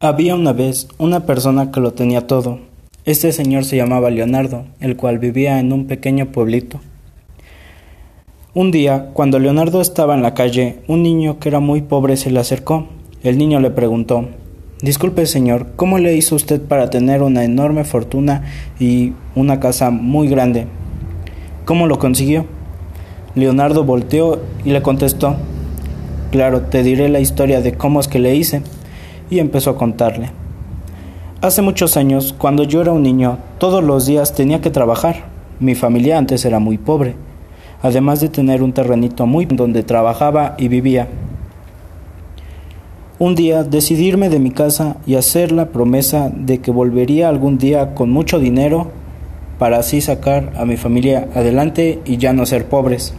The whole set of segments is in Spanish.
Había una vez una persona que lo tenía todo. Este señor se llamaba Leonardo, el cual vivía en un pequeño pueblito. Un día, cuando Leonardo estaba en la calle, un niño que era muy pobre se le acercó. El niño le preguntó Disculpe, señor, ¿cómo le hizo usted para tener una enorme fortuna y una casa muy grande? ¿Cómo lo consiguió? Leonardo volteó y le contestó Claro, te diré la historia de cómo es que le hice. Y empezó a contarle. Hace muchos años, cuando yo era un niño, todos los días tenía que trabajar. Mi familia antes era muy pobre, además de tener un terrenito muy donde trabajaba y vivía. Un día decidí irme de mi casa y hacer la promesa de que volvería algún día con mucho dinero para así sacar a mi familia adelante y ya no ser pobres.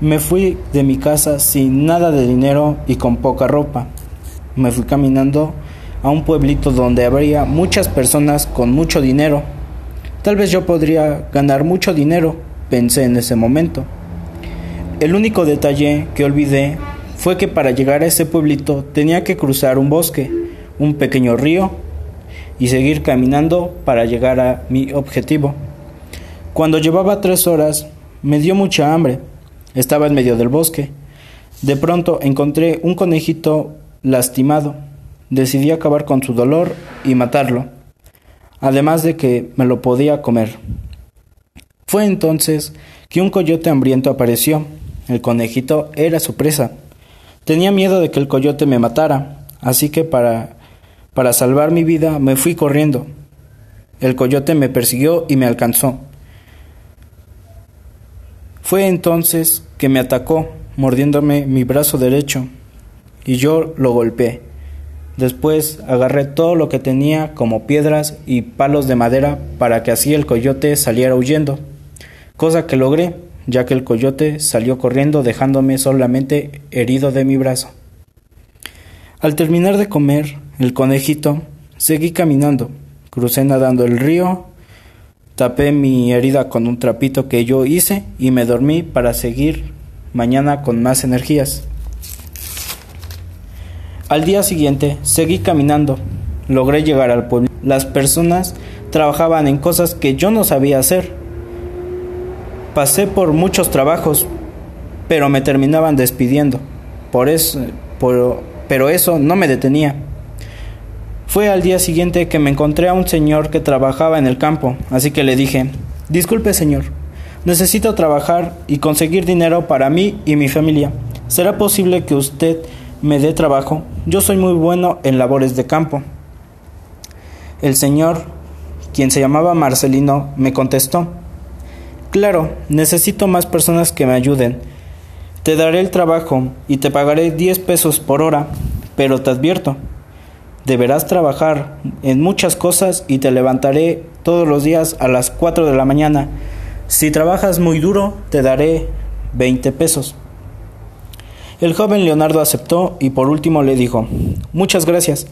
Me fui de mi casa sin nada de dinero y con poca ropa. Me fui caminando a un pueblito donde habría muchas personas con mucho dinero. Tal vez yo podría ganar mucho dinero, pensé en ese momento. El único detalle que olvidé fue que para llegar a ese pueblito tenía que cruzar un bosque, un pequeño río y seguir caminando para llegar a mi objetivo. Cuando llevaba tres horas me dio mucha hambre estaba en medio del bosque. De pronto encontré un conejito lastimado. Decidí acabar con su dolor y matarlo, además de que me lo podía comer. Fue entonces que un coyote hambriento apareció. El conejito era su presa. Tenía miedo de que el coyote me matara, así que para, para salvar mi vida me fui corriendo. El coyote me persiguió y me alcanzó. Fue entonces que me atacó, mordiéndome mi brazo derecho, y yo lo golpeé. Después agarré todo lo que tenía como piedras y palos de madera para que así el coyote saliera huyendo, cosa que logré, ya que el coyote salió corriendo dejándome solamente herido de mi brazo. Al terminar de comer el conejito, seguí caminando, crucé nadando el río Tapé mi herida con un trapito que yo hice y me dormí para seguir mañana con más energías. Al día siguiente seguí caminando. Logré llegar al pueblo. Las personas trabajaban en cosas que yo no sabía hacer. Pasé por muchos trabajos, pero me terminaban despidiendo. Por eso, pero eso no me detenía. Fue al día siguiente que me encontré a un señor que trabajaba en el campo, así que le dije, Disculpe señor, necesito trabajar y conseguir dinero para mí y mi familia. ¿Será posible que usted me dé trabajo? Yo soy muy bueno en labores de campo. El señor, quien se llamaba Marcelino, me contestó, Claro, necesito más personas que me ayuden. Te daré el trabajo y te pagaré 10 pesos por hora, pero te advierto, Deberás trabajar en muchas cosas y te levantaré todos los días a las 4 de la mañana. Si trabajas muy duro, te daré 20 pesos. El joven Leonardo aceptó y por último le dijo, muchas gracias.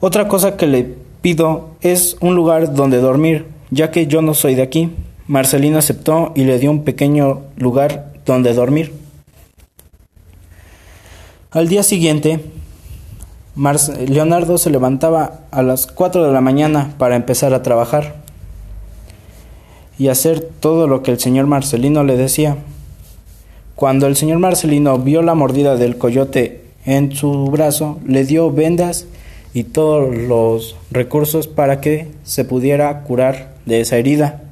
Otra cosa que le pido es un lugar donde dormir, ya que yo no soy de aquí. Marcelino aceptó y le dio un pequeño lugar donde dormir. Al día siguiente, Leonardo se levantaba a las 4 de la mañana para empezar a trabajar y hacer todo lo que el señor Marcelino le decía. Cuando el señor Marcelino vio la mordida del coyote en su brazo, le dio vendas y todos los recursos para que se pudiera curar de esa herida.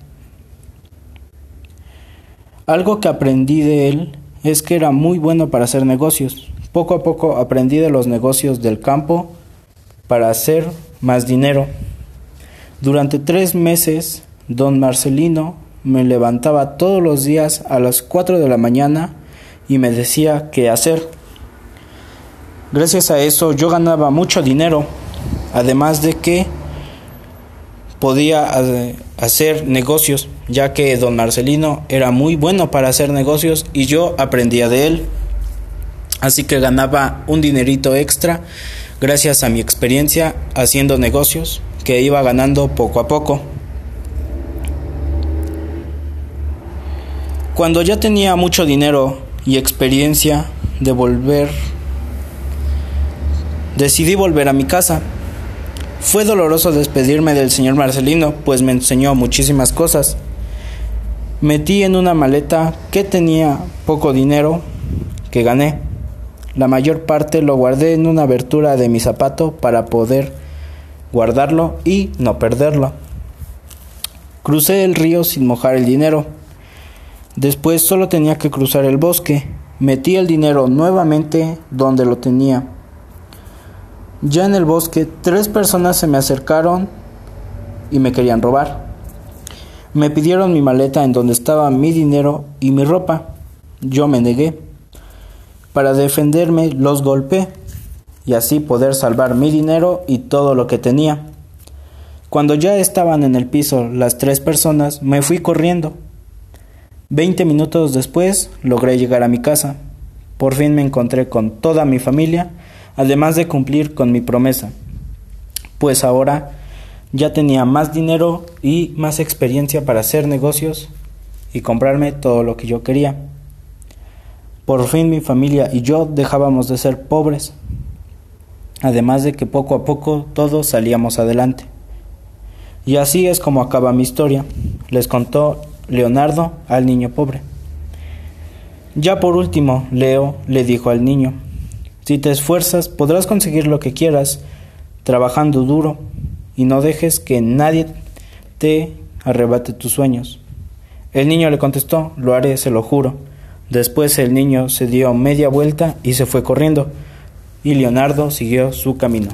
Algo que aprendí de él es que era muy bueno para hacer negocios. Poco a poco aprendí de los negocios del campo para hacer más dinero. Durante tres meses, don Marcelino me levantaba todos los días a las cuatro de la mañana y me decía qué hacer. Gracias a eso yo ganaba mucho dinero, además de que podía hacer negocios, ya que don Marcelino era muy bueno para hacer negocios y yo aprendía de él. Así que ganaba un dinerito extra gracias a mi experiencia haciendo negocios que iba ganando poco a poco. Cuando ya tenía mucho dinero y experiencia de volver Decidí volver a mi casa. Fue doloroso despedirme del señor Marcelino, pues me enseñó muchísimas cosas. Metí en una maleta que tenía poco dinero que gané. La mayor parte lo guardé en una abertura de mi zapato para poder guardarlo y no perderlo. Crucé el río sin mojar el dinero. Después solo tenía que cruzar el bosque. Metí el dinero nuevamente donde lo tenía. Ya en el bosque, tres personas se me acercaron y me querían robar. Me pidieron mi maleta en donde estaba mi dinero y mi ropa. Yo me negué. Para defenderme los golpeé y así poder salvar mi dinero y todo lo que tenía. Cuando ya estaban en el piso las tres personas, me fui corriendo. Veinte minutos después logré llegar a mi casa. Por fin me encontré con toda mi familia, además de cumplir con mi promesa, pues ahora ya tenía más dinero y más experiencia para hacer negocios y comprarme todo lo que yo quería. Por fin mi familia y yo dejábamos de ser pobres, además de que poco a poco todos salíamos adelante. Y así es como acaba mi historia, les contó Leonardo al niño pobre. Ya por último, Leo le dijo al niño, si te esfuerzas podrás conseguir lo que quieras, trabajando duro, y no dejes que nadie te arrebate tus sueños. El niño le contestó, lo haré, se lo juro. Después el niño se dio media vuelta y se fue corriendo, y Leonardo siguió su camino.